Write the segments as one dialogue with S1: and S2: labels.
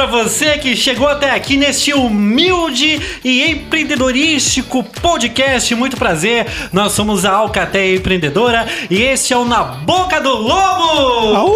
S1: Para você que chegou até aqui neste humilde e empreendedorístico podcast. Muito prazer. Nós somos a Alcateia Empreendedora e este é o Na Boca do Lobo.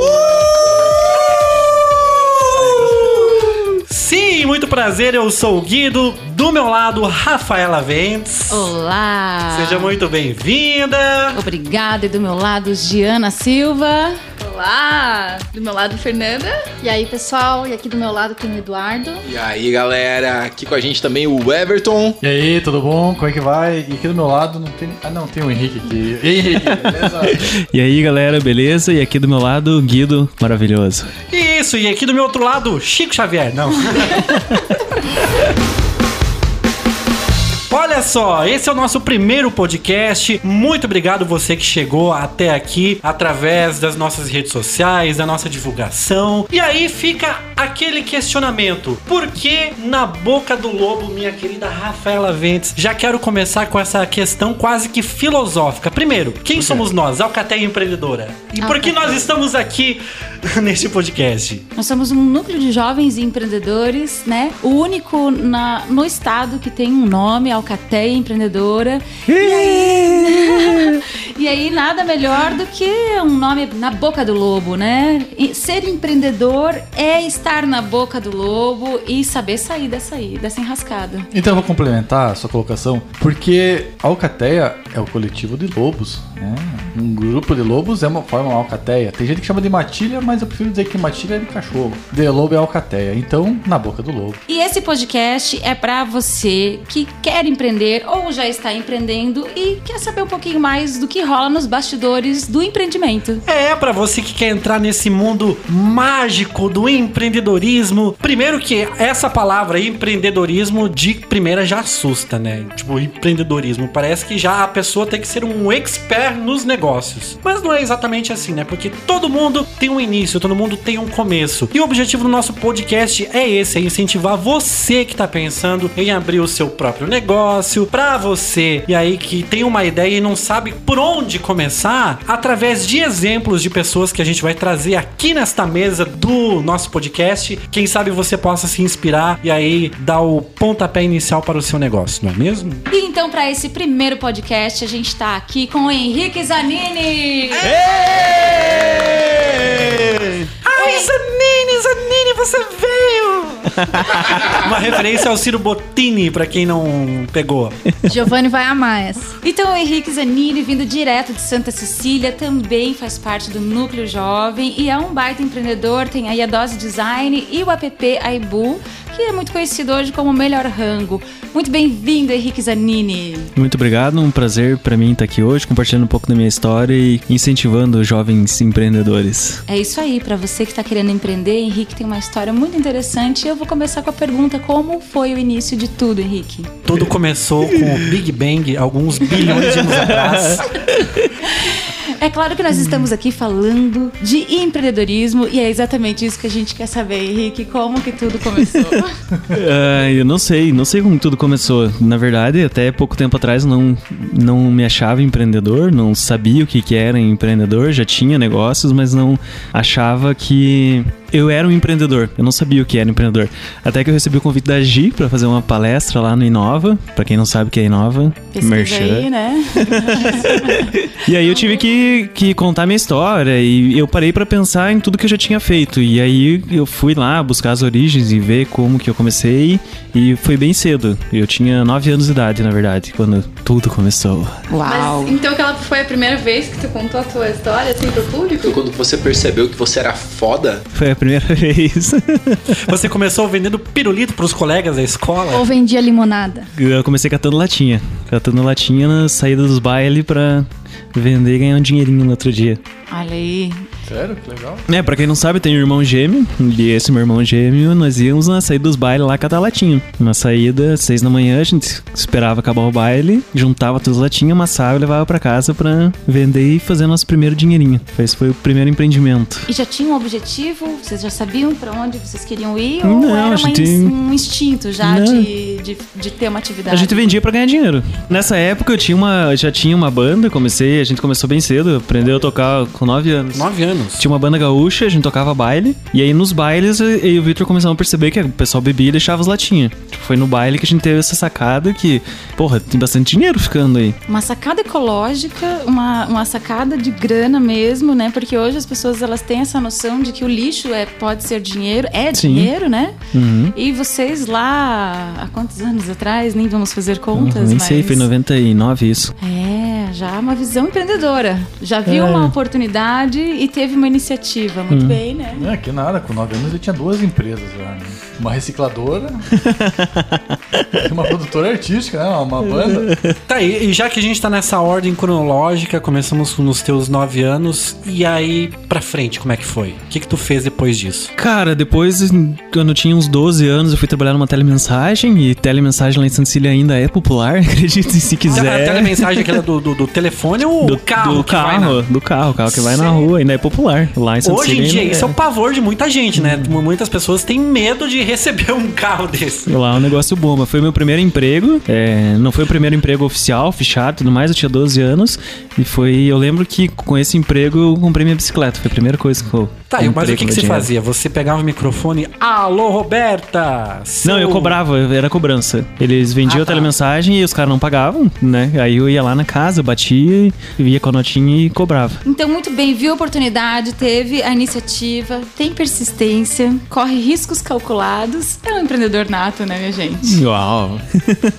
S1: Sim, muito prazer. Eu sou o Guido. Do meu lado, Rafaela Ventes.
S2: Olá!
S1: Seja muito bem-vinda.
S2: Obrigada. E do meu lado, Giana Silva.
S3: Olá! Do meu lado, Fernanda.
S4: E aí, pessoal? E aqui do meu lado tem o Eduardo.
S5: E aí, galera, aqui com a gente também o Everton.
S6: E aí, tudo bom? Como é que vai? E aqui do meu lado não tem. Ah, não, tem o Henrique aqui. E aí, Henrique, beleza?
S7: E aí, galera, beleza? E aqui do meu lado, Guido, maravilhoso.
S1: Isso, e aqui do meu outro lado, Chico Xavier. Não. Olha só, esse é o nosso primeiro podcast. Muito obrigado você que chegou até aqui através das nossas redes sociais, da nossa divulgação. E aí fica aquele questionamento: por que na boca do lobo, minha querida Rafaela Ventes? Já quero começar com essa questão quase que filosófica. Primeiro, quem somos nós, Alcateia Empreendedora? E por que nós estamos aqui neste podcast?
S2: Nós somos um núcleo de jovens empreendedores, né? O único na, no estado que tem um nome, Alcateia Empreendedora. E aí, e aí, nada melhor do que um nome na boca do lobo, né? E ser empreendedor é estar na boca do lobo e saber sair dessa, aí, dessa enrascada.
S6: Então eu vou complementar a sua colocação, porque a Alcateia é o coletivo de lobos. Né? Um grupo de lobos é uma forma uma alcateia. Tem gente que chama de matilha, mas eu prefiro dizer que matilha é de cachorro. De lobo é alcateia. Então, na boca do lobo.
S2: E esse podcast é para você que quer empreender ou já está empreendendo e quer saber um pouquinho mais do que rola nos bastidores do empreendimento.
S1: É, pra você que quer entrar nesse mundo mágico do empreendedorismo. Primeiro que essa palavra empreendedorismo de primeira já assusta, né? Tipo, empreendedorismo. Parece que já a pessoa tem que ser um expert nos negócios. Mas não é exatamente assim, né? Porque todo mundo tem um início, todo mundo tem um começo. E o objetivo do nosso podcast é esse, é incentivar você que tá pensando em abrir o seu próprio negócio, pra você e aí que tem uma ideia e não sabe por onde começar, através de exemplos de pessoas que a gente vai trazer aqui nesta mesa do nosso podcast, quem sabe você possa se inspirar e aí dar o pontapé inicial para o seu negócio, não é mesmo?
S2: E então, para esse primeiro podcast, a gente tá aqui com o Henrique Zanini.
S1: Ai, Zanini, Zanini, você veio! Uma referência ao Ciro Bottini, pra quem não pegou.
S4: Giovanni vai amar essa.
S2: Então, o Henrique Zanini, vindo direto de Santa Cecília, também faz parte do Núcleo Jovem e é um baita empreendedor. Tem aí a Dose Design e o app Aibu, que é muito conhecido hoje como o Melhor Rango. Muito bem-vindo, Henrique Zanini.
S7: Muito obrigado, um prazer pra mim estar aqui hoje, compartilhando um pouco da minha história e incentivando os jovens empreendedores.
S2: É isso aí, para você que está querendo empreender, Henrique tem uma história muito interessante. Eu vou começar com a pergunta: como foi o início de tudo, Henrique?
S1: Tudo começou com o Big Bang alguns bilhões de anos atrás.
S2: É claro que nós estamos aqui falando de empreendedorismo e é exatamente isso que a gente quer saber, Henrique. Como que tudo começou?
S7: Ah, eu não sei, não sei como tudo começou. Na verdade, até pouco tempo atrás não, não me achava empreendedor, não sabia o que, que era empreendedor, já tinha negócios, mas não achava que eu era um empreendedor. Eu não sabia o que era empreendedor. Até que eu recebi o convite da Gi para fazer uma palestra lá no Inova. Para quem não sabe o que é Inova,
S2: Pesquisa aí, né?
S7: E aí eu tive que, que contar minha história e eu parei pra pensar em tudo que eu já tinha feito. E aí eu fui lá buscar as origens e ver como que eu comecei e foi bem cedo. Eu tinha 9 anos de idade, na verdade, quando tudo começou.
S2: Uau!
S3: Mas então aquela foi a primeira vez que tu contou a tua história assim pro público?
S5: Foi quando você percebeu que você era foda?
S7: Foi a primeira vez.
S1: Você começou vendendo pirulito pros colegas da escola?
S4: Ou vendia limonada.
S7: Eu comecei catando latinha. Catando latinha na saída dos bailes pra vender e ganhar um dinheirinho no outro dia.
S2: Olha aí.
S6: Sério? Que legal.
S7: É, pra quem não sabe, tem um irmão gêmeo. E esse meu irmão gêmeo, nós íamos na saída dos bailes lá catar latinha. Na saída, seis da manhã, a gente esperava acabar o baile, juntava todas as latinhas, amassava e levava pra casa pra vender e fazer nosso primeiro dinheirinho. Esse foi o primeiro empreendimento.
S2: E já tinha um objetivo? Vocês já sabiam pra onde vocês queriam ir? Ou
S7: Não,
S2: era
S7: a
S2: uma
S7: gente-
S2: um instinto já de, de, de ter uma atividade?
S7: A gente vendia pra ganhar dinheiro. Nessa época eu tinha uma, eu já tinha uma banda, comecei, a gente começou bem cedo, aprendeu a tocar com 9 anos.
S1: Nove anos.
S7: Tinha uma banda gaúcha, a gente tocava baile. E aí nos bailes eu e o Victor começamos a perceber que o pessoal bebia e deixava as latinhas. Tipo, foi no baile que a gente teve essa sacada que, porra, tem bastante dinheiro ficando aí.
S2: Uma sacada ecológica, uma, uma sacada de grana mesmo, né? Porque hoje as pessoas elas têm essa noção de que o lixo é, pode ser dinheiro, é
S7: Sim.
S2: dinheiro, né?
S7: Uhum.
S2: E vocês lá, há quantos anos atrás? Nem vamos fazer contas,
S7: Nem
S2: mas...
S7: sei, foi em 99 isso.
S2: É, já uma visão empreendedora. Já viu
S7: É.
S2: uma oportunidade e teve uma iniciativa.
S7: Hum.
S2: Muito bem, né?
S6: Não é que nada, com 9 anos ele tinha duas empresas já, né? Uma recicladora uma produtora artística, né? Uma banda.
S1: Tá, e, e já que a gente tá nessa ordem cronológica, começamos nos teus nove anos, e aí pra frente, como é que foi? O que, que tu fez depois disso?
S7: Cara, depois, quando eu tinha uns 12 anos, eu fui trabalhar numa telemensagem. E telemensagem lá em Santa Cecília ainda é popular, acredite se
S1: A
S7: quiser.
S1: telemensagem aquela do, do, do telefone ou
S7: do
S1: o carro?
S7: do
S1: que vai
S7: carro,
S1: na-
S7: do carro, o carro que vai na
S1: Sério?
S7: rua, ainda é popular. Lá em Santa
S1: Hoje em dia,
S7: ainda
S1: isso é o pavor de muita gente, né? Muitas pessoas têm medo de receber um carro desse.
S7: Lá é um negócio bomba. Foi meu primeiro emprego. é, não foi o primeiro emprego oficial, fechado e tudo mais. Eu tinha 12 anos. E foi. Eu lembro que com esse emprego eu comprei minha bicicleta. Foi a primeira coisa que eu.
S1: Tá, e- mas o que, que você
S7: dinheiro.
S1: fazia? Você pegava o microfone, alô, Roberta!
S7: Não, eu
S1: seu-
S7: cobrava, era cobrança. Eles vendiam
S1: Ah,
S7: a
S1: tá.
S7: telemensagem e os caras não pagavam, né? Aí eu ia lá na casa, batia, ia com a notinha e cobrava.
S2: Então, muito bem, viu a oportunidade, teve a iniciativa, tem persistência, corre riscos calculados. É um empreendedor nato, né, minha gente?
S7: Uau!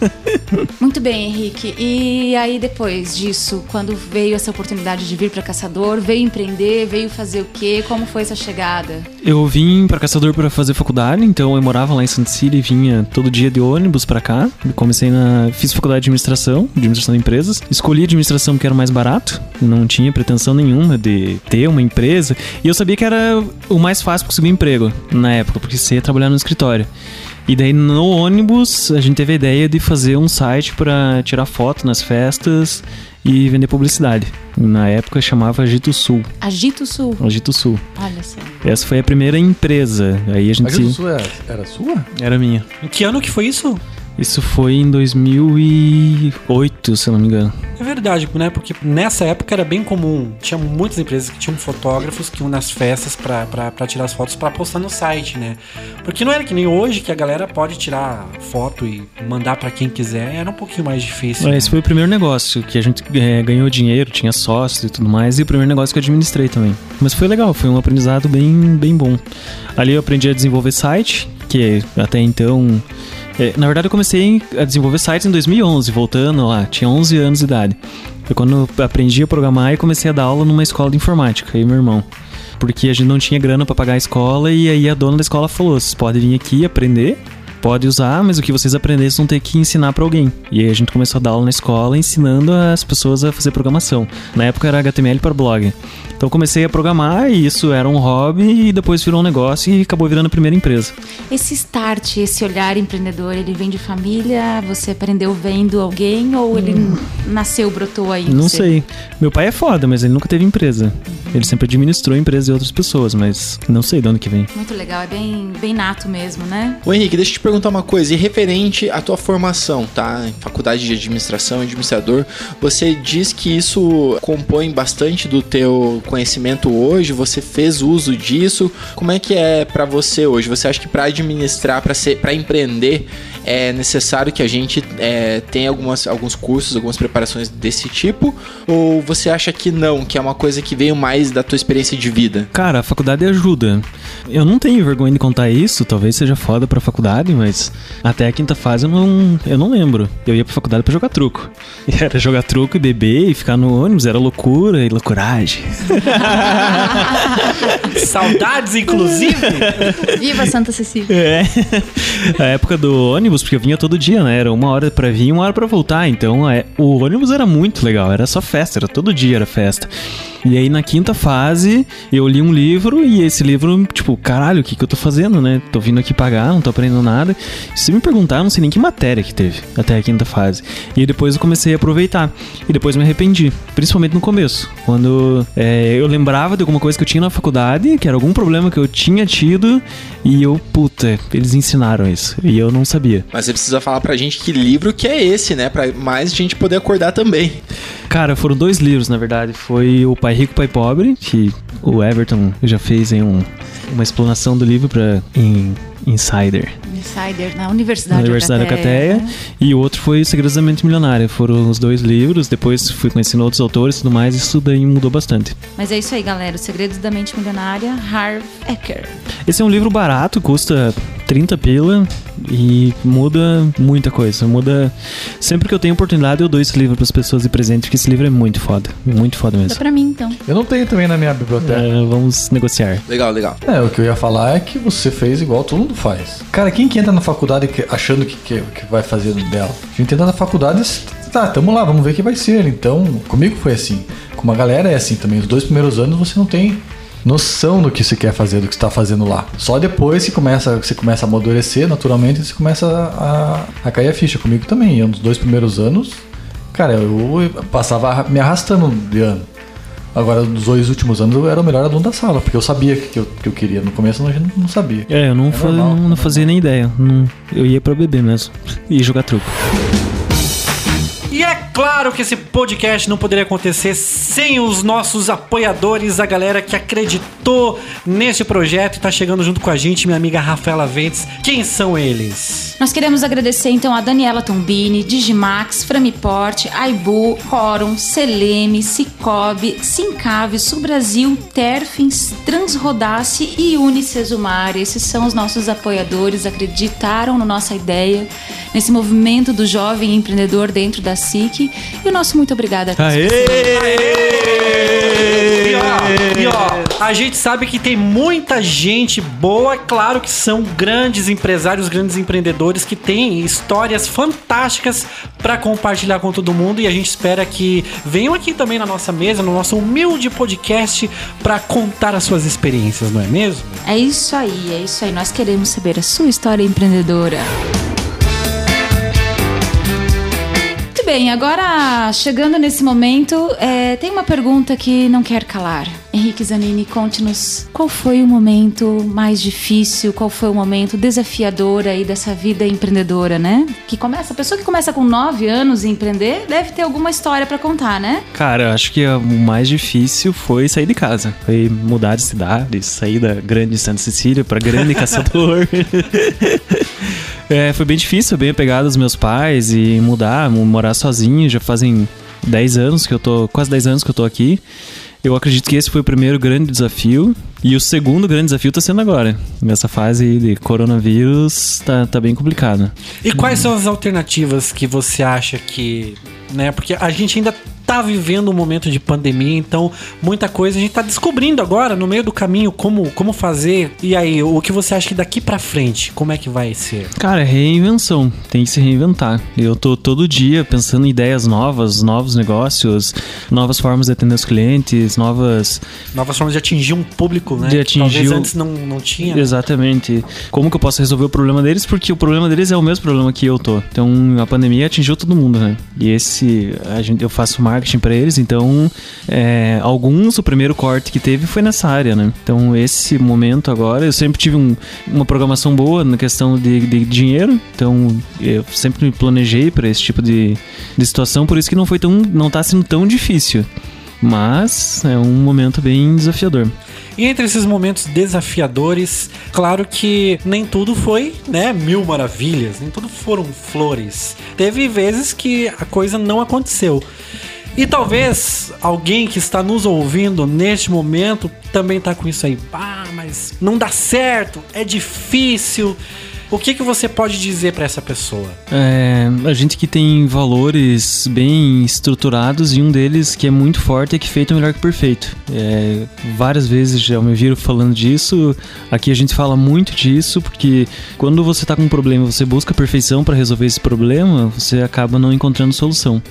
S2: Muito bem, Henrique. E aí, depois disso, quando veio essa oportunidade de vir para Caçador, veio empreender, veio fazer o quê? Como foi essa chegada?
S7: Eu vim pra Caçador pra fazer faculdade, então eu morava lá em Santa Cecília e vinha todo dia de ônibus pra cá. Eu comecei na. Fiz faculdade de administração, de administração de empresas. Escolhi administração porque era mais barato, não tinha pretensão nenhuma de ter uma empresa. E eu sabia que era o mais fácil conseguir um emprego na época, porque você ia trabalhar no escritório. E daí no ônibus a gente teve a ideia de fazer um site pra tirar foto nas festas e vender publicidade. Na época chamava Agito Sul.
S2: Agito Sul.
S7: Agito Sul.
S2: Olha só.
S7: Essa foi a primeira empresa. Aí a gente
S6: A Grande do Sul era, era sua?
S7: era minha.
S1: Em que ano que foi isso?
S7: Isso foi em 2008, se eu não me engano.
S1: Verdade, né? Porque nessa época era bem comum. Tinha muitas empresas que tinham fotógrafos que iam nas festas pra tirar as fotos pra postar no site, né? Porque não era que nem hoje que a galera pode tirar foto e mandar pra quem quiser. Era um pouquinho mais difícil. né?
S7: Esse foi o primeiro negócio que a gente é, ganhou dinheiro, tinha sócios e tudo mais, e o primeiro negócio que eu administrei também. Mas foi legal, foi um aprendizado bem, bem bom. Ali eu aprendi a desenvolver site, que até então. É, na verdade, eu comecei a desenvolver sites em 2011, voltando lá, tinha 11 anos de idade. Foi quando eu aprendi a programar e comecei a dar aula numa escola de informática, aí meu irmão. Porque a gente não tinha grana pra pagar a escola e aí a dona da escola falou: vocês podem vir aqui aprender, pode usar, mas o que vocês aprenderem vocês vão ter que ensinar pra alguém. E aí a gente começou a dar aula na escola ensinando as pessoas a fazer programação. Na época era HTML para blog. Então eu comecei a programar e isso era um hobby e depois virou um negócio e acabou virando a primeira empresa.
S2: Esse start, esse olhar empreendedor, ele vem de família? Você aprendeu vendo alguém ou ele nasceu, brotou aí?
S7: Não
S2: você?
S7: sei. Meu pai é foda, mas ele nunca teve empresa. Ele sempre administrou empresas de outras pessoas, mas não sei de onde que vem.
S2: Muito legal, é bem, bem nato mesmo, né?
S5: Ô Henrique, deixa eu te perguntar uma coisa. E referente à tua formação, tá? Faculdade de administração, administrador, você diz que isso compõe bastante do teu conhecimento hoje? Você fez uso disso? Como é que é pra você hoje? Você acha que pra administrar, pra ser, para empreender, é necessário que a gente é, tenha algumas, alguns cursos, algumas preparações desse tipo? Ou você acha que não, que é uma coisa que veio mais da tua experiência de vida?
S7: Cara, a faculdade ajuda. Eu não tenho vergonha de contar isso, talvez seja foda pra faculdade, mas até a quinta fase eu não, eu não lembro. Eu ia pra faculdade pra jogar truco. E era jogar truco e beber e ficar no ônibus, era loucura e loucuragem.
S1: Saudades, inclusive.
S4: Viva Santa Cecília.
S7: É. A época do ônibus, porque eu vinha todo dia, né? Era uma hora pra vir e uma hora pra voltar. Então é, o ônibus era muito legal, era só festa, era todo dia era festa. E aí na quinta fase, eu li um livro e esse livro, tipo, caralho, o que, que eu tô fazendo, né? Tô vindo aqui pagar, não tô aprendendo nada. Se me perguntar, eu não sei nem que matéria que teve até a quinta fase. E depois eu comecei a aproveitar. E depois me arrependi, principalmente no começo. Quando é, eu lembrava de alguma coisa que eu tinha na faculdade, que era algum problema que eu tinha tido, e eu, puta, eles ensinaram isso. E eu não sabia.
S5: Mas você precisa falar pra gente que livro que é esse, né? Pra mais gente poder acordar também.
S7: Cara, foram dois livros, na verdade. Foi o Pai Rico, Pai Pobre, que o Everton já fez em um, uma explanação do livro para em Insider.
S2: Insider na Universidade,
S7: na Universidade da Cateia.
S2: né?
S7: E o outro foi Segredos da Mente Milionária. Foram os dois livros. Depois fui conhecendo outros autores e tudo mais. Isso daí mudou bastante.
S2: Mas é isso aí, galera. Os Segredos da Mente Milionária, Harv Eker.
S7: Esse é um livro barato, custa 30 pila e muda muita coisa. Muda. Sempre que eu tenho oportunidade, eu dou esse livro para as pessoas de presente, porque esse livro é muito foda. Muito foda
S4: Dá
S7: mesmo.
S4: pra mim, então.
S6: Eu não tenho também na minha biblioteca.
S7: É, vamos negociar.
S5: Legal, legal.
S6: É, o que eu ia falar é que você fez igual todo mundo faz. Cara, quem que entra na faculdade achando que, que, que vai fazer dela? A gente entra na faculdade e tá, tamo lá, vamos ver o que vai ser. Então, comigo foi assim. Com uma galera é assim também. Os dois primeiros anos você não tem noção do que você quer fazer, do que você tá fazendo lá. Só depois que começa, você começa a amadurecer, naturalmente, você começa a, a cair a ficha. Comigo também. Eu, nos dois primeiros anos, cara, eu passava me arrastando de ano. Agora, nos dois últimos anos, eu era o melhor aluno da sala, porque eu sabia o que eu, que eu queria. No começo, a gente não sabia.
S7: É, eu não,
S6: normal,
S7: não,
S6: é
S7: fazia nem ideia. Não- eu ia pra beber mesmo. E jogar truco.
S1: E é claro que esse podcast não poderia acontecer sem os nossos apoiadores, a galera que acreditou nesse projeto e tá chegando junto com a gente, minha amiga Rafaela Ventes. Quem são eles?
S2: Nós queremos agradecer então a Daniela Tombini, Digimax, Framiport, Aibu, Quorum, Seleme, Cicobi, Sincave, Subbrasil, Terfins, Transrodace e Unicesumar. Esses são os nossos apoiadores, acreditaram na nossa ideia, nesse movimento do jovem empreendedor dentro da SIC. E o nosso muito obrigada.
S7: Aê!
S1: E ó, e ó, a gente sabe que tem muita gente boa, é claro que são grandes empresários, grandes empreendedores que têm histórias fantásticas pra compartilhar com todo mundo e a gente espera que venham aqui também na nossa mesa, no nosso humilde podcast pra contar as suas experiências, não é mesmo?
S2: É isso aí, é isso aí. Nós queremos saber a sua história empreendedora. Bem, agora chegando nesse momento, é, tem uma pergunta que não quer calar. Henrique Zanini, conte-nos qual foi o momento mais difícil, qual foi o momento desafiador aí dessa vida empreendedora, né? Que começa, a pessoa que começa com 9 anos a empreender deve ter alguma história pra contar, né?
S7: Cara, eu acho que o mais difícil foi sair de casa. Foi mudar de cidade, sair da grande Santa Cecília pra grande Caçador. É, foi bem difícil, bem apegado aos meus pais e mudar, mo- morar sozinho. Já fazem 10 anos que eu tô, quase 10 anos que eu tô aqui. Eu acredito que esse foi o primeiro grande desafio. E o segundo grande desafio tá sendo agora. Nessa fase de coronavírus, tá, tá bem complicado.
S1: E quais são as alternativas que você acha que, né? Porque a gente ainda tá vivendo um momento de pandemia, então muita coisa a gente tá descobrindo agora no meio do caminho como como fazer. E aí, o que você acha que daqui pra frente, como é que vai ser?
S7: Cara, é reinvenção. Tem que se reinventar. Eu tô todo dia pensando em ideias novas, novos negócios, novas formas de atender os clientes, novas.
S1: Novas formas de atingir um público, né?
S7: De
S1: que
S7: atingir
S1: Talvez
S7: o-
S1: antes não, não tinha. né?
S7: Exatamente. Como que eu posso resolver o problema deles? Porque o problema deles é o mesmo problema que eu tô. Então, a pandemia atingiu todo mundo, né? E esse, a gente, eu faço marketing pra eles, então, é, alguns, o primeiro corte que teve foi nessa área, né? Então, esse momento agora, eu sempre tive um- uma programação boa na questão de, de dinheiro, então, eu sempre me planejei pra esse tipo de, de situação, por isso que não foi tão, não tá sendo tão difícil. Mas é um momento bem desafiador.
S1: E entre esses momentos desafiadores, claro que nem tudo foi, né, mil maravilhas, nem tudo foram flores. Teve vezes que a coisa não aconteceu. E talvez alguém que está nos ouvindo neste momento também tá com isso aí. Ah, mas não dá certo, é difícil. O que, que você pode dizer para essa pessoa?
S7: É, a gente que tem valores bem estruturados e um deles que é muito forte é que feito é melhor que perfeito. É, várias vezes já me viram falando disso. Aqui a gente fala muito disso porque quando você tá com um problema, você busca perfeição para resolver esse problema, você acaba não encontrando solução.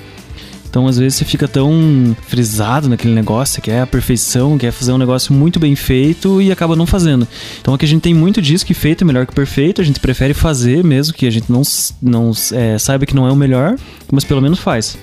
S7: Então, às vezes, você fica tão frisado naquele negócio, quer a perfeição, quer fazer um negócio muito bem feito e acaba não fazendo. Então, aqui a gente tem muito disso que feito é melhor que perfeito, a gente prefere fazer mesmo que a gente não, não é, saiba que não é o melhor, mas pelo menos faz.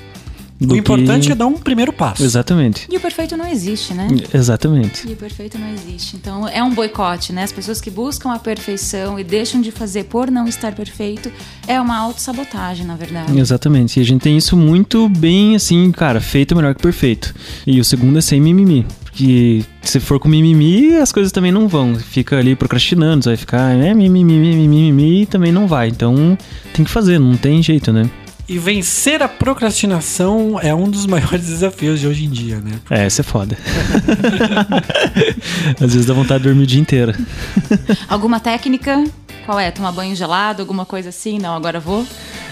S1: O importante é dar um primeiro passo.
S7: Exatamente.
S2: E o perfeito não existe, né?
S7: Exatamente.
S2: E o perfeito não existe. Então é um boicote, né? As pessoas que buscam a perfeição e deixam de fazer por não estar perfeito é uma autossabotagem, na verdade.
S7: Exatamente. E a gente tem isso muito bem assim, cara, feito é melhor que perfeito. E o segundo é sem mimimi. Porque se for com mimimi, as coisas também não vão. Fica ali procrastinando, você vai ficar, né, mimimi, mimimi, mimimi, e também não vai. Então tem que fazer, não tem jeito, né?
S1: E vencer a procrastinação é um dos maiores desafios de hoje em dia, né?
S7: É, isso é foda. Às vezes dá vontade de dormir o dia inteiro.
S2: Alguma técnica? Qual é? Tomar banho gelado, alguma coisa assim? Não, agora vou.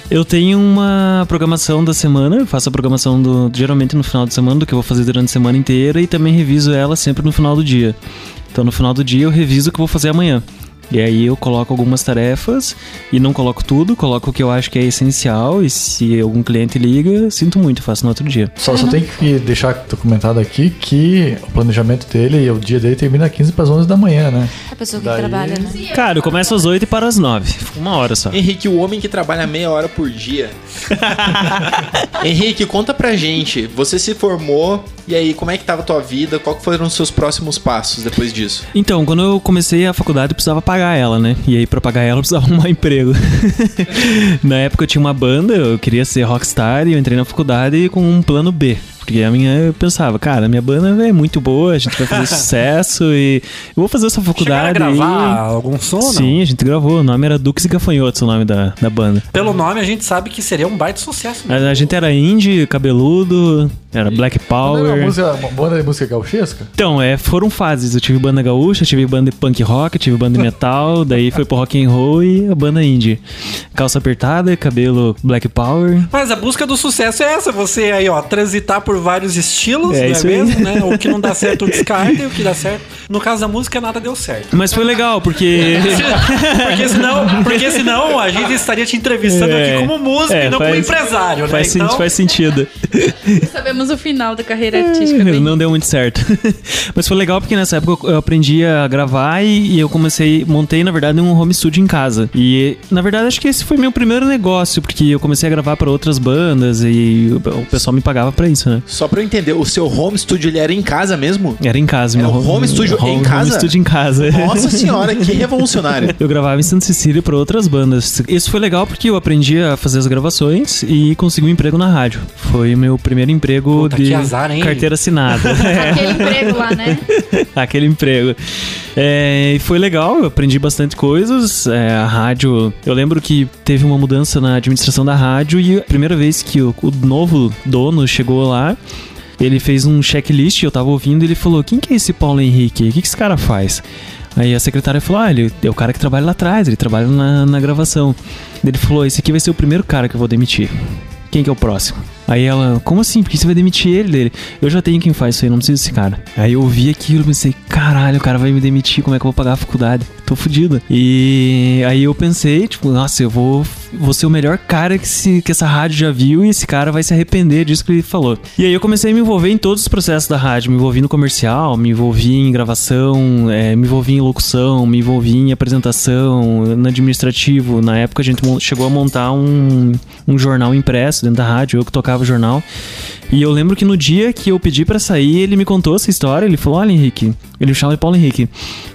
S7: Eu tenho uma programação da semana, eu faço a programação do, geralmente no final de semana, do que eu vou fazer durante a semana inteira, e também reviso ela sempre no final do dia. Então no final do dia eu reviso o que eu vou fazer amanhã. E aí eu coloco algumas tarefas e não coloco tudo, coloco o que eu acho que é essencial e se algum cliente liga, sinto muito, faço no outro dia.
S6: Só, só tem que deixar documentado aqui que o planejamento dele e o dia dele termina 15 para as 11 da manhã, né?
S2: A pessoa que
S6: Daí-
S2: trabalha, né?
S7: Cara, eu começo às 8 e paro às 9. Uma hora só.
S5: Henrique, o homem que trabalha meia hora por dia. Henrique, conta pra gente. Você se formou e aí, como é que tava a tua vida? Qual foram os seus próximos passos depois disso?
S7: Então, quando eu comecei a faculdade, eu precisava pagar ela, né? E aí, pra pagar ela, eu precisava arrumar emprego. na época, eu tinha uma banda, eu queria ser rockstar e eu entrei na faculdade com um plano B. Porque a minha, eu pensava, cara, minha banda é muito boa, a gente vai fazer sucesso e eu vou fazer essa
S1: Chegaram a
S7: faculdade.
S1: gravar
S7: aí.
S1: algum som ou não?
S7: Sim, a gente gravou. O nome era Dukes e Gafanhotos, o nome da, da banda.
S1: Pelo nome a gente sabe que seria um baita sucesso. né?
S7: A, a gente era indie, cabeludo, era Black
S6: Não era uma,
S7: Power.
S6: música, uma banda de música gauchesca?
S7: Então, é, foram fases. Eu tive banda gaúcha, tive banda de punk rock, tive banda de metal, daí foi pro rock and roll e a banda indie. Calça apertada, cabelo Black Power.
S1: Mas a busca do sucesso é essa, você aí, ó, transitar por vários estilos,
S7: É
S1: não é
S7: aí.
S1: mesmo, né? O que não dá certo, descarta, e o que dá certo. No caso da música, nada deu certo.
S7: Mas foi legal, porque.
S1: Porque senão, porque senão a gente estaria te entrevistando
S7: É.
S1: aqui como músico
S7: É,
S1: e não como
S7: faz-
S1: empresário, né?
S7: faz, sen-
S1: Então,
S7: faz sentido.
S3: Sabemos o final da carreira artística dele.
S7: Não deu muito certo. Mas foi legal porque nessa época eu aprendi a gravar e, e eu comecei, montei na verdade um home studio em casa. E na verdade acho que esse foi meu primeiro negócio, porque eu comecei a gravar para outras bandas e o, o pessoal me pagava pra isso, né?
S5: Só pra eu entender, o seu home studio ele era em casa mesmo?
S7: Era em casa,
S5: Era
S7: meu
S5: um home studio em
S7: home,
S5: casa?
S7: Home studio em casa.
S5: Nossa senhora, que revolucionário.
S7: Eu gravava em Santa Cecília para outras bandas. Isso foi legal porque eu aprendi a fazer as gravações e consegui um emprego na rádio. Foi meu primeiro emprego
S1: Puta,
S7: de
S1: azar, hein?
S7: carteira assinada. É.
S4: Aquele emprego lá, né?
S7: aquele emprego. É, e foi legal, eu aprendi bastante coisas. É, a rádio, eu lembro que teve uma mudança na administração da rádio e a primeira vez que o, o novo dono chegou lá. Ele fez um checklist, eu tava ouvindo, e ele falou: Quem que é esse Paulo Henrique? O que, que esse cara faz? Aí a secretária falou: Ah, ele é o cara que trabalha lá atrás, ele trabalha na, na gravação. Ele falou: Esse aqui vai ser o primeiro cara que eu vou demitir. Quem que é o próximo? Aí ela, como assim? Por que você vai demitir ele dele? Eu já tenho quem faz isso aí, não preciso desse cara. Aí eu ouvi aquilo pensei, caralho, o cara vai me demitir, como é que eu vou pagar a faculdade? Tô fudido. E aí eu pensei, tipo, nossa, eu vou, vou ser o melhor cara que, se, que essa rádio já viu e esse cara vai se arrepender disso que ele falou. E aí eu comecei a me envolver em todos os processos da rádio, me envolvi no comercial, me envolvi em gravação, é, me envolvi em locução, me envolvi em apresentação, no administrativo. Na época a gente chegou a montar um, um jornal impresso dentro da rádio, eu que tocava o jornal. E eu lembro que no dia que eu pedi pra sair, ele me contou essa história. Ele falou: Olha, Henrique, ele chama Paulo Henrique.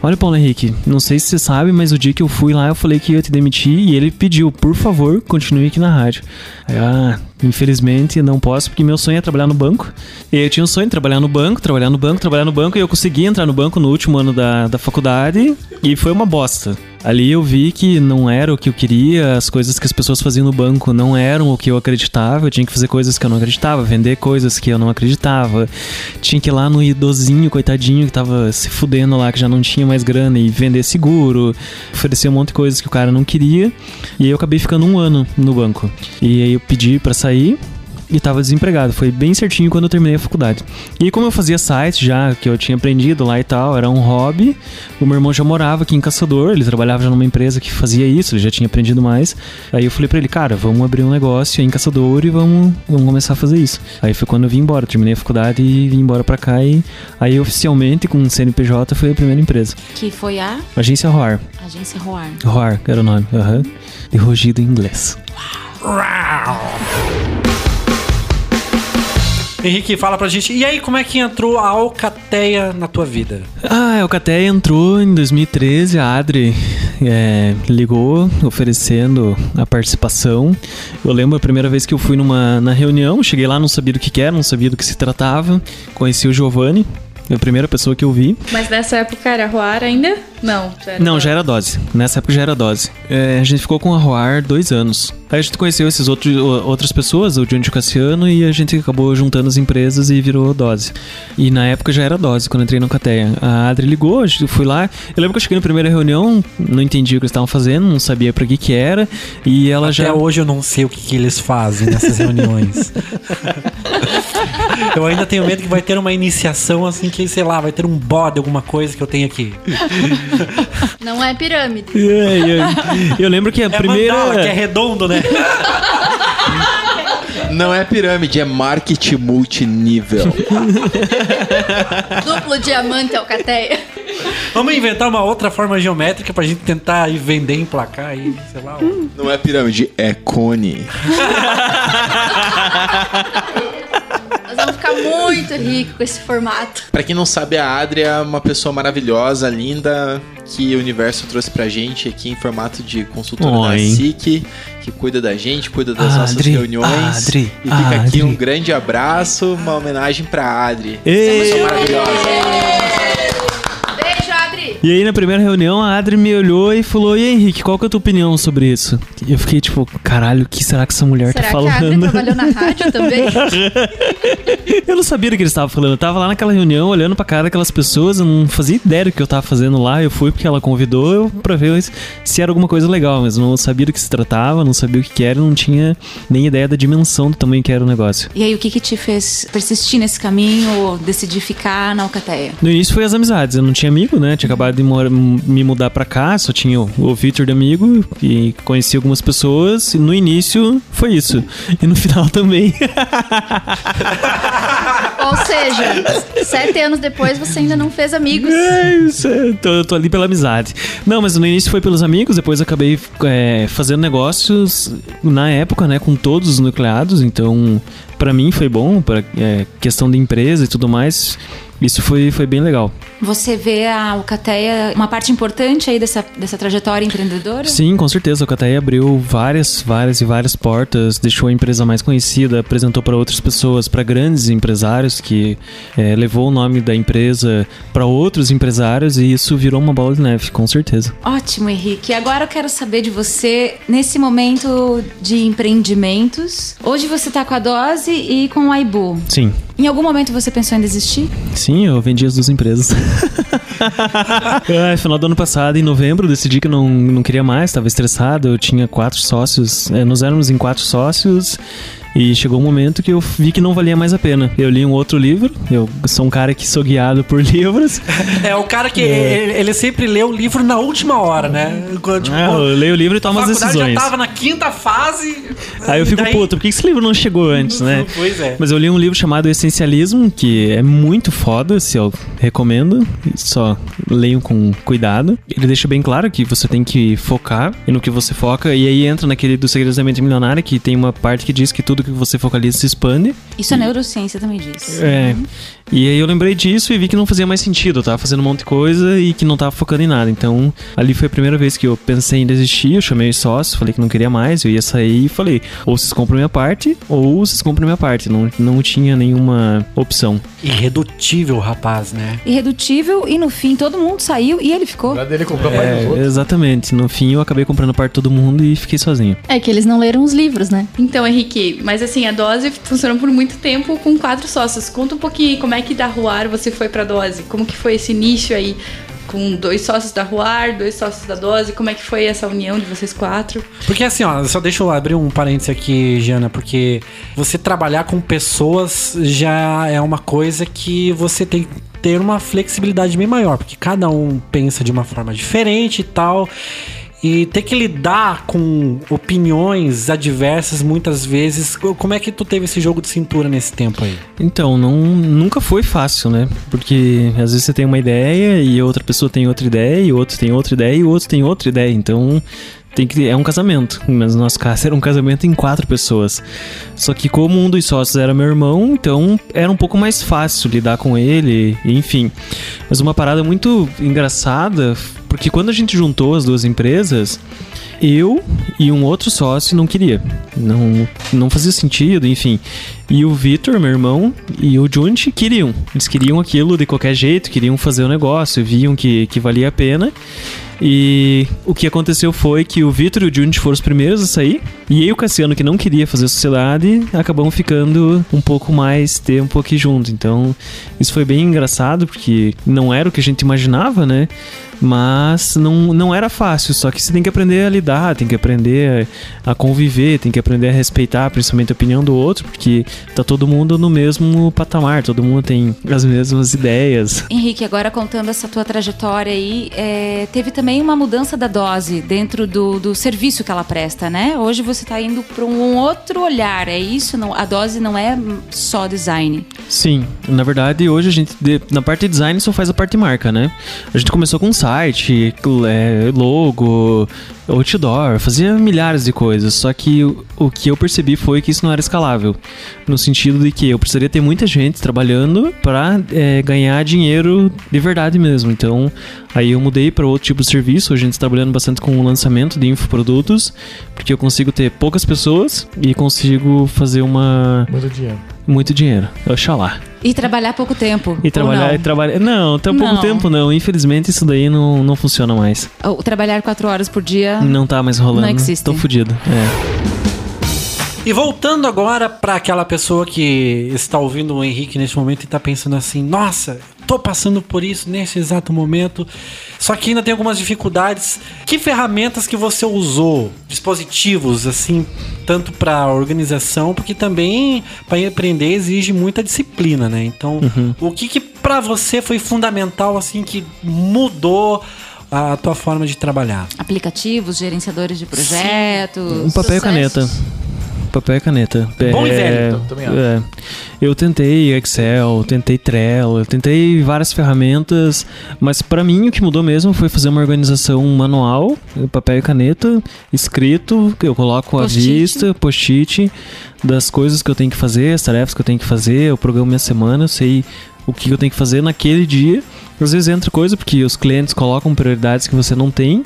S7: Olha, Paulo Henrique, não sei se você sabe, mas o dia que eu fui lá, eu falei que ia te demitir. E ele pediu: Por favor, continue aqui na rádio. Aí, ah, infelizmente não posso, porque meu sonho é trabalhar no banco. E eu tinha um sonho de trabalhar no banco, trabalhar no banco, trabalhar no banco. E eu consegui entrar no banco no último ano da, da faculdade. E foi uma bosta. Ali eu vi que não era o que eu queria, as coisas que as pessoas faziam no banco não eram o que eu acreditava, eu tinha que fazer coisas que eu não acreditava, vender coisas que eu não acreditava. Tinha que ir lá no idosinho, coitadinho, que tava se fudendo lá, que já não tinha mais grana, e vender seguro, oferecer um monte de coisas que o cara não queria. E aí eu acabei ficando um ano no banco. E aí eu pedi pra sair. E tava desempregado. Foi bem certinho quando eu terminei a faculdade. E como eu fazia sites já, que eu tinha aprendido lá e tal, era um hobby. O meu irmão já morava aqui em Caçador, ele trabalhava já numa empresa que fazia isso, ele já tinha aprendido mais. Aí eu falei pra ele, cara, vamos abrir um negócio aí em Caçador e vamos, vamos começar a fazer isso. Aí foi quando eu vim embora, terminei a faculdade e vim embora pra cá e aí oficialmente com o CNPJ foi a primeira empresa.
S2: Que foi a
S7: Agência Roar.
S2: agência Roar.
S7: Roar era o nome, aham. E rugido em inglês.
S1: Henrique, fala pra gente. E aí, como é que entrou a Alcateia na tua vida?
S7: Ah, a Alcateia entrou em 2013, a Adri é, ligou oferecendo a participação. Eu lembro a primeira vez que eu fui numa na reunião, cheguei lá, não sabia do que, que era, não sabia do que se tratava. Conheci o Giovanni, a primeira pessoa que eu vi.
S3: Mas nessa época era Roar ainda? Não, já era.
S7: Não, já era dose. Nessa época já era dose. É, a gente ficou com a Roar dois anos. Aí a gente conheceu esses outros, outras pessoas, o Johnny Cassiano, e a gente acabou juntando as empresas e virou dose. E na época já era dose, quando eu entrei no Cateia. A Adri ligou, a gente- fui lá. Eu lembro que eu cheguei na primeira reunião, não entendi o que eles estavam fazendo, não sabia pra que que era. E ela
S1: Até
S7: já.
S1: hoje eu não sei o que, que eles fazem nessas reuniões. eu ainda tenho medo que vai ter uma iniciação assim que, sei lá, vai ter um bode, alguma coisa que eu tenho aqui.
S4: Não é pirâmide.
S7: É, eu, eu lembro que a
S1: É
S7: primeira.
S1: mandala, que é redondo, né?
S5: Não é pirâmide, é marketing multinível.
S4: Duplo diamante alcateia.
S1: Vamos inventar uma outra forma geométrica pra gente tentar ir vender, emplacar aí, sei lá.
S5: Não é pirâmide, é cone.
S4: Muito ricos com esse formato.
S5: Pra quem não sabe, a Adri é uma pessoa maravilhosa, linda, que o universo trouxe pra gente aqui em formato de consultora da
S7: Oi.
S5: SIC, que cuida da gente, cuida das nossas
S7: Adri,
S5: reuniões.
S7: Adri,
S5: e fica aqui
S7: Adri.
S5: um grande abraço, uma homenagem pra Adri.
S7: Ei!
S5: Pessoa maravilhosa.
S4: Adri.
S7: E aí na primeira reunião a Adri me olhou e falou: E aí, Henrique, qual que é a tua opinião sobre isso? E eu fiquei tipo, caralho, o que será que essa mulher
S4: Será
S7: tá
S4: que a Adri
S7: falando?
S4: trabalhou na rádio também?
S7: eu não sabia do que eles estavam falando. Eu tava lá naquela reunião olhando pra cara daquelas pessoas, eu não fazia ideia do que eu tava fazendo lá. Eu fui porque ela convidou eu pra ver se era alguma coisa legal, mas eu não sabia do que se tratava, não sabia o que, que era, não tinha nem ideia da dimensão do tamanho que era o negócio.
S2: E aí, o que que te fez persistir nesse caminho ou decidir ficar na Alcateia?
S7: No início foi as amizades, eu não tinha amigo, né? Tinha acabado de mora- me mudar pra cá, só tinha o, o Victor de amigo e conheci algumas pessoas. E no início foi isso. E no final também.
S4: Ou seja, sete anos depois você ainda não fez amigos.
S7: É isso, é, tô, eu tô ali pela amizade. Não, mas no início foi pelos amigos, depois eu acabei é, fazendo negócios na época, né, com todos os nucleados, então pra mim foi bom, pra é, questão de empresa e tudo mais, isso foi, foi bem legal.
S2: Você vê a Alcateia uma parte importante aí dessa, dessa trajetória empreendedora?
S7: Sim, com certeza. O Cataí abriu várias, várias e várias portas, deixou a empresa mais conhecida, apresentou para outras pessoas, para grandes empresários, que eh, levou o nome da empresa para outros empresários e isso virou uma bola de neve, com certeza.
S2: Ótimo, Henrique. Agora eu quero saber de você nesse momento de empreendimentos. Hoje você tá com a Dose e com o Aibu.
S7: Sim.
S2: Em algum momento você pensou em desistir?
S7: Sim, eu vendi as duas empresas. é, final do ano passado, em novembro, decidi que não, não queria mais, estava estressado. Eu tinha quatro sócios, é, nós éramos em quatro sócios. E chegou um momento que eu vi que não valia mais a pena. Eu li um outro livro, eu sou um cara que sou guiado por livros.
S1: É o cara que ele, ele sempre lê o livro na última hora, né? Quando, tipo,
S7: Ah, eu leio o livro e tomo as decisões.
S1: já tava na quinta fase.
S7: Aí eu fico
S1: daí-
S7: puto, por que esse livro não chegou antes, né?
S1: Pois é.
S7: Mas eu li um livro chamado Essencialismo, que é muito foda, se eu recomendo. Só leiam com cuidado. Ele deixa bem claro que você tem que focar e no que você foca. E aí entra naquele do Segredos da Mente Milionária, que tem uma parte que diz que tudo que você focaliza se expande.
S2: Isso a neurociência também diz.
S7: É. E aí eu lembrei disso e vi que não fazia mais sentido. Eu tava fazendo um monte de coisa e que não tava focando em nada. Então, ali foi a primeira vez que eu pensei em desistir. Eu chamei os sócios, falei que não queria mais. Eu ia sair e falei: ou vocês compram minha parte, ou vocês compram minha parte. Não, não tinha nenhuma opção.
S1: Irredutível, rapaz, né?
S2: Irredutível e no fim todo mundo saiu e ele ficou.
S6: Pra dele comprou dos
S7: É,
S6: outros.
S7: exatamente. No fim, eu acabei comprando a parte de todo mundo e fiquei sozinho.
S4: É que eles não leram os livros, né?
S3: Então, Henrique, mas assim, a Dose funcionou por muito tempo com quatro sócios. Conta um pouquinho aí como é que da Ruar você foi pra Dose. Como que foi esse início aí? com dois sócios da Ruar, dois sócios da Dose. Como é que foi essa união de vocês quatro?
S1: Porque assim, ó, só deixa eu abrir um parênteses aqui, Jana, porque você trabalhar com pessoas já é uma coisa que você tem ter uma flexibilidade bem maior, porque cada um pensa de uma forma diferente e tal. E ter que lidar com opiniões adversas muitas vezes. Como é que tu teve esse jogo de cintura nesse tempo aí?
S7: Então, não, nunca foi fácil, né? Porque às vezes você tem uma ideia e outra pessoa tem outra ideia, e outro tem outra ideia, e outro tem outra ideia. Então, tem que é um casamento, mas no nosso caso era um casamento em quatro pessoas. Só que como um dos sócios era meu irmão, então era um pouco mais fácil lidar com ele, enfim. Mas uma parada muito engraçada, porque quando a gente juntou as duas empresas, eu e um outro sócio não queria. Não, não fazia sentido, enfim. E o Vitor, meu irmão, e o Junti queriam. Eles queriam aquilo de qualquer jeito, queriam fazer o negócio, viam que, que valia a pena. E o que aconteceu foi que o Vitor e o Junti foram os primeiros a sair. E eu e o Cassiano, que não queria fazer sociedade, acabamos ficando um pouco mais tempo aqui junto. Então, isso foi bem engraçado, porque não era o que a gente imaginava, né? Mas não, não era fácil, só que você tem que aprender a lidar, tem que aprender a conviver, tem que aprender a respeitar principalmente a opinião do outro, porque tá todo mundo no mesmo patamar, todo mundo tem as mesmas ideias.
S2: Henrique, agora contando essa tua trajetória aí, é, teve também uma mudança da dose dentro do, do serviço que ela presta, né? Hoje você tá indo para um outro olhar, é isso? Não, a dose não é só design.
S7: Sim, na verdade hoje a gente, na parte de design, só faz a parte marca, né? A gente começou com site, é, logo, outdoor, fazia milhares de coisas. Só que o, o que eu percebi foi que isso não era escalável. No sentido de que eu precisaria ter muita gente trabalhando para ganhar dinheiro de verdade mesmo. Então, aí eu mudei para outro tipo de serviço. Hoje a gente está trabalhando bastante com o lançamento de infoprodutos, porque eu consigo ter poucas pessoas e consigo fazer uma
S6: Muito dinheiro.
S7: muito dinheiro. Oxalá.
S2: E trabalhar pouco tempo.
S7: E
S2: ou
S7: trabalhar
S2: não?
S7: e trabalhar. Não, tem pouco
S2: Não.
S7: tempo não. Infelizmente isso daí não, não funciona mais.
S2: Ou trabalhar quatro horas por dia.
S7: Não tá mais rolando.
S2: Não existe.
S7: Tô fudido. É.
S1: E voltando agora para aquela pessoa que está ouvindo o Henrique neste momento e está pensando assim: nossa, tô passando por isso nesse exato momento, só que ainda tem algumas dificuldades. Que ferramentas que você usou? Dispositivos, assim, tanto para organização, porque também para empreender exige muita disciplina, né? Então, o que que para você foi fundamental, assim, que mudou a tua forma de trabalhar?
S2: Aplicativos, gerenciadores de projetos.
S7: Um papel e caneta. Papel e caneta.
S1: Bom e velho,
S6: também acho.
S7: é. Eu tentei Excel, tentei Trello, eu tentei várias ferramentas, mas pra mim o que mudou mesmo foi fazer uma organização manual, papel e caneta, escrito, que eu coloco à
S2: Post-it.
S7: vista, post-it, das coisas que eu tenho que fazer, as tarefas que eu tenho que fazer, eu programo minha semana, eu sei o que eu tenho que fazer naquele dia. Às vezes entra coisa porque os clientes colocam prioridades que você não tem,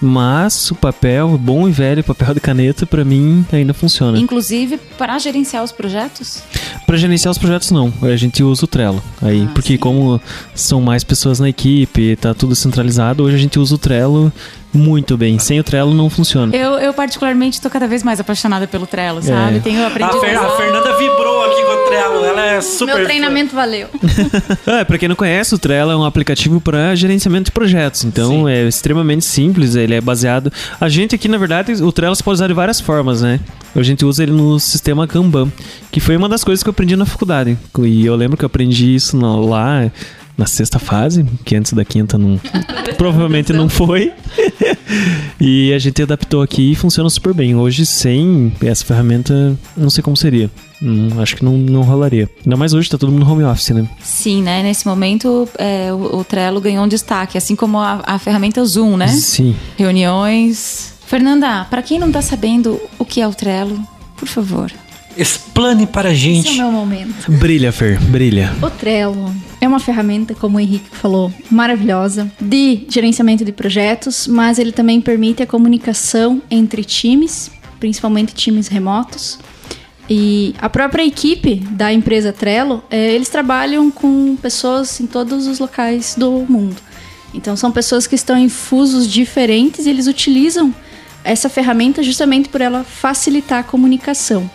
S7: mas o papel, o bom e velho papel de caneta, pra mim ainda funciona.
S2: Inclusive para gerenciar os projetos.
S7: Pra gerenciar os projetos, não. A gente usa o Trello. Aí,
S2: Ah,
S7: porque
S2: sim.
S7: como são mais pessoas na equipe, tá tudo centralizado, hoje a gente usa o Trello muito bem. Sem o Trello não funciona.
S2: Eu, eu particularmente tô cada vez mais apaixonada pelo Trello, sabe?
S7: É.
S2: Tenho
S1: A,
S2: aprendido.
S1: Fer- a Fernanda vibrou aqui com o Trello, ela é super.
S4: Meu treinamento valeu.
S7: É, pra quem não conhece, o Trello é um aplicativo para gerenciamento de projetos. Então é extremamente simples, ele é baseado. A gente aqui, na verdade, o Trello você pode usar de várias formas, né? A gente usa ele no sistema Kanban, que foi uma das coisas que eu aprendi na faculdade. E eu lembro que eu aprendi isso lá na sexta fase, que antes da quinta não. provavelmente não foi. e a gente adaptou aqui e funciona super bem. Hoje, sem essa ferramenta, não sei como seria. Hum, acho que não, não rolaria. Ainda mais hoje, tá todo mundo no home office, né?
S2: Sim, né? Nesse momento é, o, o Trello ganhou um destaque, assim como a, a ferramenta Zoom, né?
S7: Sim.
S2: Reuniões. Fernanda, para quem não tá sabendo o que é o Trello, por favor.
S1: Explane para a
S4: Esse é o
S1: gente.
S4: meu momento.
S7: Brilha, Fer, brilha.
S4: O Trello é uma ferramenta, como o Henrique falou, maravilhosa de gerenciamento de projetos, mas ele também permite a comunicação entre times, principalmente times remotos. E a própria equipe da empresa Trello, eh, eles trabalham com pessoas em todos os locais do mundo. Então são pessoas que estão em fusos diferentes e eles utilizam essa ferramenta justamente por ela facilitar a comunicação.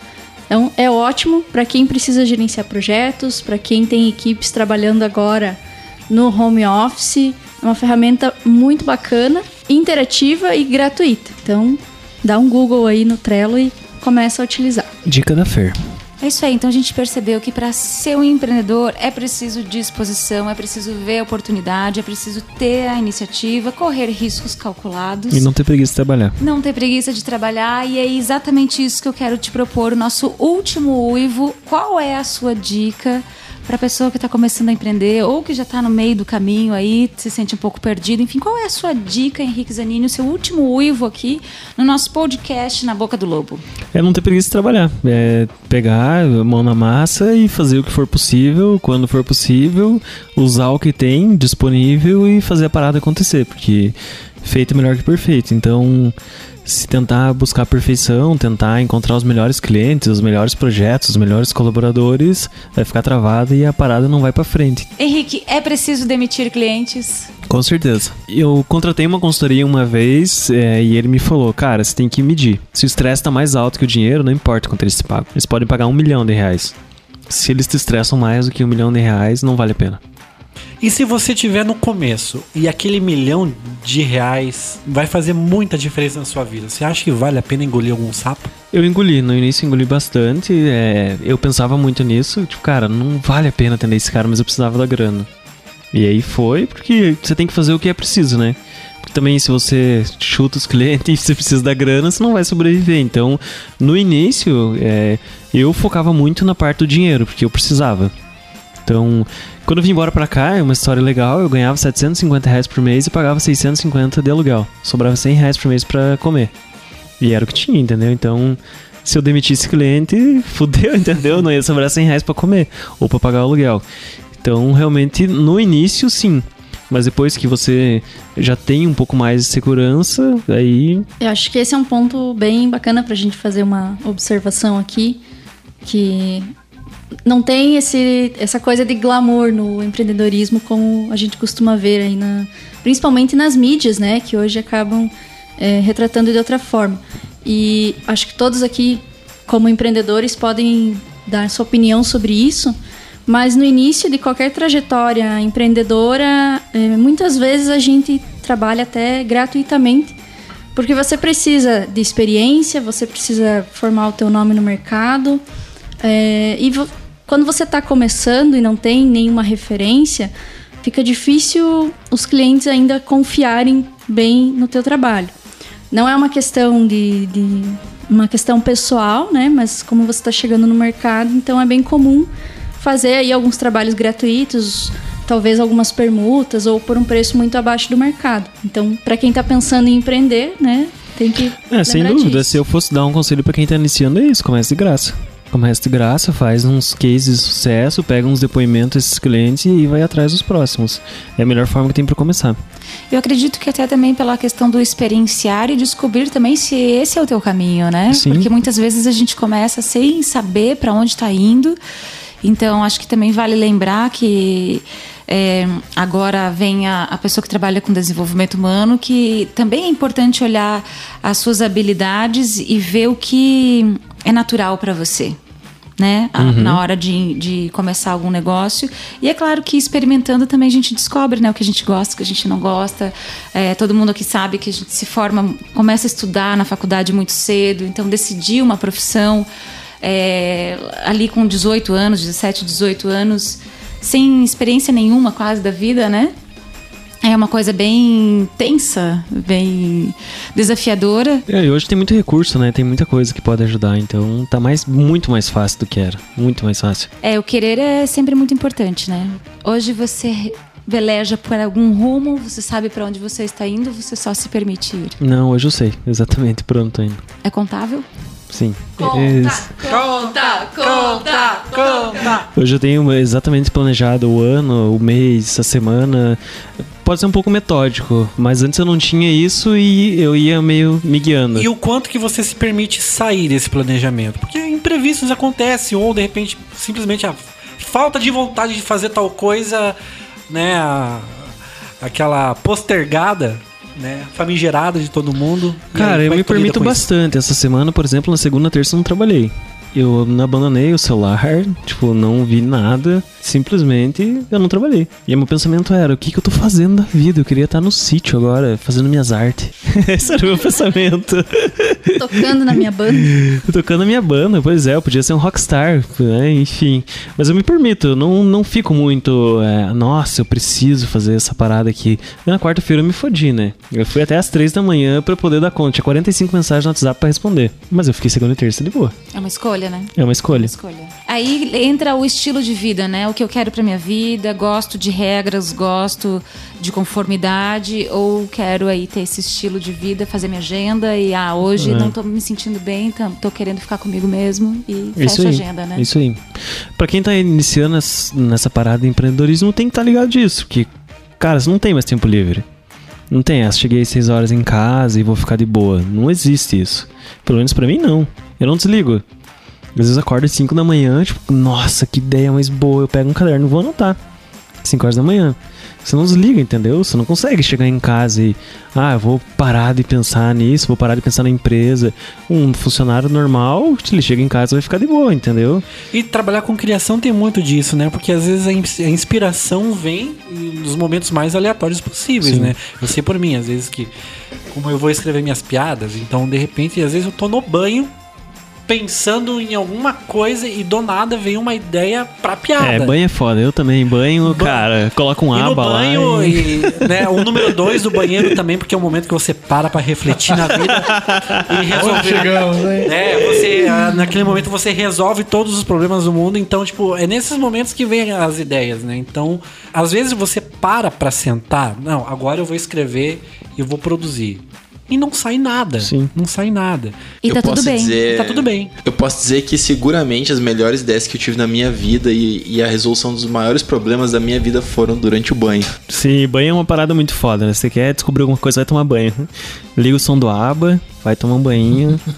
S4: Então é ótimo para quem precisa gerenciar projetos, para quem tem equipes trabalhando agora no home office, É uma ferramenta muito bacana, interativa e gratuita. Então, dá um Google aí no Trello e começa a utilizar.
S7: Dica da Fer.
S2: É isso aí, então a gente percebeu que para ser um empreendedor é preciso disposição, é preciso ver a oportunidade, é preciso ter a iniciativa, correr riscos calculados.
S7: E não ter preguiça de trabalhar.
S2: Não ter preguiça de trabalhar, e é exatamente isso que eu quero te propor, o nosso último uivo. Qual é a sua dica para a pessoa que está começando a empreender ou que já está no meio do caminho aí, se sente um pouco perdido? Enfim, qual é a sua dica, Henrique Zanini, o seu último uivo aqui no nosso podcast Na Boca do Lobo?
S7: É não ter preguiça de trabalhar. É pegar a mão na massa e fazer o que for possível, quando for possível, usar o que tem disponível e fazer a parada acontecer, porque feito é melhor que perfeito. Então, se tentar buscar a perfeição, tentar encontrar os melhores clientes, os melhores projetos, os melhores colaboradores, vai ficar travado e a parada não vai para frente.
S2: Henrique, é preciso demitir clientes?
S7: Com certeza. Eu contratei uma consultoria uma vez é, e ele me falou, cara, você tem que medir. Se o estresse tá mais alto que o dinheiro, não importa quanto eles te pagam. Eles podem pagar um milhão de reais. Se eles te estressam mais do que um milhão de reais, não vale a pena.
S1: E se você tiver no começo e aquele milhão de reais vai fazer muita diferença na sua vida, você acha que vale a pena engolir algum sapo?
S7: Eu engoli, no início engoli bastante. é, eu pensava muito nisso. Tipo, cara, não vale a pena atender esse cara, mas eu precisava da grana. E aí foi, porque você tem que fazer o que é preciso, né? Porque também se você chuta os clientes e você precisa da grana, você não vai sobreviver. Então, no início, é, eu focava muito na parte do dinheiro, porque eu precisava. Então, quando eu vim embora pra cá, é uma história legal, eu ganhava 750 reais por mês e pagava 650 de aluguel. Sobrava 100 reais por mês pra comer. E era o que tinha, entendeu? Então, se eu demitisse cliente, fudeu, entendeu? Não ia sobrar 100 reais pra comer ou pra pagar o aluguel. Então, realmente, no início, sim. Mas depois que você já tem um pouco mais de segurança, aí
S4: Eu acho que esse é um ponto bem bacana pra gente fazer uma observação aqui, que não tem esse, essa coisa de glamour no empreendedorismo como a gente costuma ver aí, na, principalmente nas mídias, né, que hoje acabam é, retratando de outra forma. E acho que todos aqui, como empreendedores, podem dar sua opinião sobre isso, mas no início de qualquer trajetória empreendedora, é, muitas vezes a gente trabalha até gratuitamente porque você precisa de experiência, você precisa formar o teu nome no mercado. é, e quando você está começando e não tem nenhuma referência, fica difícil os clientes ainda confiarem bem no teu trabalho. Não é uma questão de, de- uma questão pessoal, né? Mas como você está chegando no mercado, então é bem comum fazer aí alguns trabalhos gratuitos, talvez algumas permutas ou por um preço muito abaixo do mercado. Então, para quem está pensando em empreender, né, tem que
S7: É, sem dúvida.
S4: disso.
S7: Se eu fosse dar um conselho pra quem tá iniciando, é isso: comece de graça. Comece de graça, faz uns cases de sucesso, pega uns depoimentos desses clientes e vai atrás dos próximos. É a melhor forma que tem pra começar.
S2: Eu acredito que até também pela questão do experienciar e descobrir também se esse é o teu caminho, né?
S7: Sim.
S2: Porque muitas vezes a gente começa sem saber para onde está indo. Então, acho que também vale lembrar que é, agora vem a, a pessoa que trabalha com desenvolvimento humano, que também é importante olhar as suas habilidades e ver o que é natural para você né? A- Na hora de, de começar algum negócio. E é claro que experimentando também a gente descobre, né? O que a gente gosta, o que a gente não gosta. É, todo mundo aqui sabe que a gente se forma, começa a estudar na faculdade muito cedo. Então, decidir uma profissão é, ali com 18 anos, 17, 18 anos, sem experiência nenhuma quase da vida, né? É uma coisa bem tensa, bem desafiadora.
S7: É, e hoje tem muito recurso, né? Tem muita coisa que pode ajudar. Então tá mais, muito mais fácil do que era. Muito mais fácil.
S2: É, o querer é sempre muito importante, né? Hoje você veleja por algum rumo, você sabe pra onde você está indo, você só se permite ir.
S7: Não, hoje eu sei. Exatamente. Pronto, tô indo.
S2: É contável?
S7: Sim. Esse-
S3: Conta, conta, conta.
S7: Hoje eu tenho exatamente planejado o ano, o mês, a semana. Pode ser um pouco metódico, mas antes eu não tinha isso e eu ia meio me guiando.
S1: E o quanto que você se permite sair desse planejamento? Porque imprevistos acontecem, ou de repente, simplesmente a falta de vontade de fazer tal coisa, né? a- aquela postergada, né? Famigerada de todo mundo.
S7: Cara, eu
S1: é
S7: me permito
S1: isso?
S7: bastante. Essa semana, por exemplo, na segunda, terça eu não trabalhei. eu não abandonei o celular, tipo, não vi nada. Simplesmente eu não trabalhei. E meu pensamento era: o que, que eu tô fazendo da vida? Eu queria estar no sítio agora, fazendo minhas artes. Esse era o meu pensamento.
S4: Tocando na minha banda.
S7: Tocando a minha banda, pois é, eu podia ser um rockstar, né? enfim. Mas eu me permito, eu não, não fico muito, é, nossa, eu preciso fazer essa parada aqui. Na quarta-feira eu me fodi, né? Eu fui até às três da manhã pra poder dar conta. Tinha 45 mensagens no WhatsApp pra responder. Mas eu fiquei segunda e terça de boa.
S2: É uma escolha, né?
S7: É uma escolha.
S2: Escolha. Aí entra o estilo de vida, né? O que eu quero pra minha vida, gosto de regras, gosto de conformidade, ou quero aí ter esse estilo de vida, fazer minha agenda e ah, hoje
S7: É.
S2: não tô me sentindo bem, então tô querendo ficar comigo mesmo e fecha a agenda, né?
S7: Isso aí. Pra quem tá iniciando ness- nessa parada de empreendedorismo, tem que estar ligado disso. Que, cara, você não tem mais tempo livre. Não tem, ah, cheguei às 6 horas em casa e vou ficar de boa. Não existe isso. Pelo menos pra mim, não. Eu não desligo. Às vezes eu acordo às 5 da manhã, tipo, nossa, que ideia mais boa. Eu pego um caderno e vou anotar. 5 horas da manhã. Você não desliga, entendeu? Você não consegue chegar em casa e, ah, eu vou parar de pensar nisso, vou parar de pensar na empresa. Um funcionário normal, ele chega em casa vai ficar de boa, entendeu?
S1: E trabalhar com criação tem muito disso, né? Porque às vezes a inspiração vem nos momentos mais aleatórios possíveis,
S7: Sim.
S1: né? Eu sei por mim, às vezes que, como eu vou escrever minhas piadas, então de repente, às vezes eu tô no banho pensando em alguma coisa e do nada vem uma ideia pra piada.
S7: É, banho é foda. Eu também banho,
S1: Ba-
S7: cara, coloca um
S1: E no
S7: aba lá.
S1: banho,
S7: e-
S1: e, né, o número dois do banheiro também, porque é o momento que você para pra refletir na vida e resolver.
S6: chegamos, hein?
S1: É, você, ah, naquele momento você resolve todos os problemas do mundo, então, tipo, é nesses momentos que vem as ideias, né? Então, às vezes você para pra sentar, não, agora eu vou escrever e eu vou produzir. E não sai nada.
S7: Sim.
S1: Não sai nada.
S2: E
S5: Eu
S2: tá tudo
S5: posso
S2: bem.
S5: dizer-
S1: Tá tudo bem.
S5: Eu posso dizer que seguramente as melhores ideias que eu tive na minha vida e, e a resolução dos maiores problemas da minha vida foram durante o banho.
S7: Sim, banho é uma parada muito foda, né? Você quer descobrir alguma coisa, vai tomar banho. Liga o som do aba, vai tomar um banhinho.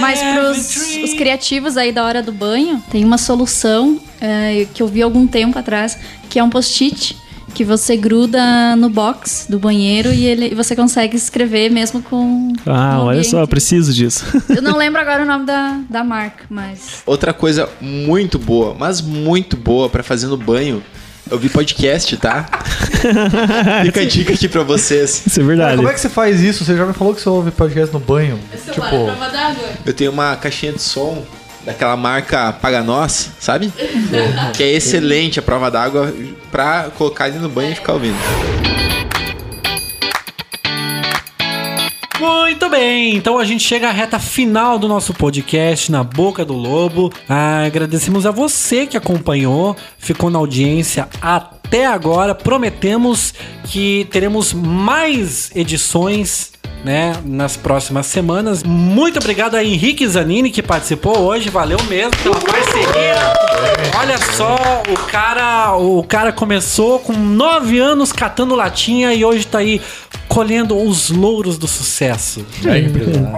S4: Mas pros os criativos aí da hora do banho, tem uma solução é, que eu vi algum tempo atrás, que é um post-it que você gruda no box do banheiro e ele, e você consegue escrever mesmo com.
S7: Ah, olha só, eu preciso disso.
S4: Eu não lembro agora o nome da, da marca, mas.
S5: Outra coisa muito boa, mas muito boa pra fazer no banho. Eu vi podcast, tá? Fica a dica aqui pra vocês.
S7: Isso é
S6: Cara,
S7: verdade.
S6: como é que você faz isso? Você já me falou que você ouve podcast no banho. tipo,
S5: Eu tenho uma caixinha de som daquela marca Paga Nós, sabe? que é excelente a prova d'água pra colocar ali no banho e ficar ouvindo.
S1: Muito bem, então a gente chega à reta final do nosso podcast na Boca do Lobo. Ah, agradecemos a você que acompanhou, ficou na audiência até agora. Prometemos que teremos mais edições. Né, nas próximas semanas. Muito obrigado a Henrique Zanini que participou hoje. Valeu mesmo pela parceria. Olha só, o cara, o cara começou com nove anos catando latinha e hoje tá aí colhendo os louros do sucesso.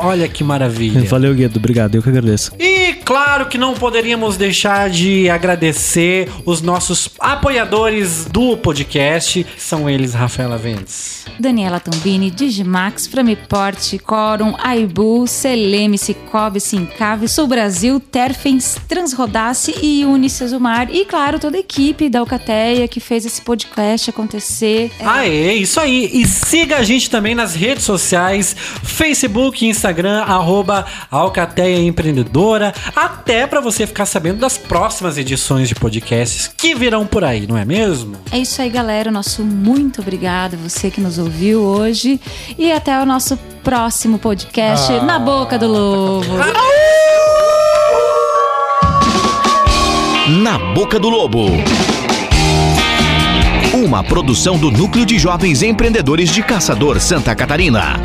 S1: Olha que maravilha.
S7: Valeu, Guedo. Obrigado. Eu que agradeço.
S1: E claro que não poderíamos deixar de agradecer os nossos apoiadores do podcast. São eles, Rafaela Vendes.
S2: Daniela Tombini, Digimax, Framiport, Corum, Aibu, Seleme, Cicobi, Sincave, Sul Brasil, Terfens, Transrodace e Unicesumar. E, claro, toda a equipe da Alcateia que fez esse podcast acontecer. É,
S1: Aê, isso aí. E siga a gente também nas redes sociais, Facebook e Instagram, arroba Alcateia Empreendedora, até pra você ficar sabendo das próximas edições de podcasts que virão por aí, não é mesmo?
S2: É isso aí, galera. Nosso muito obrigado, você que nos ouviu hoje. E até o nosso próximo podcast Na Boca do Lobo.
S8: Na Boca do Lobo. Uma produção do Núcleo de Jovens Empreendedores de Caçador, Santa Catarina.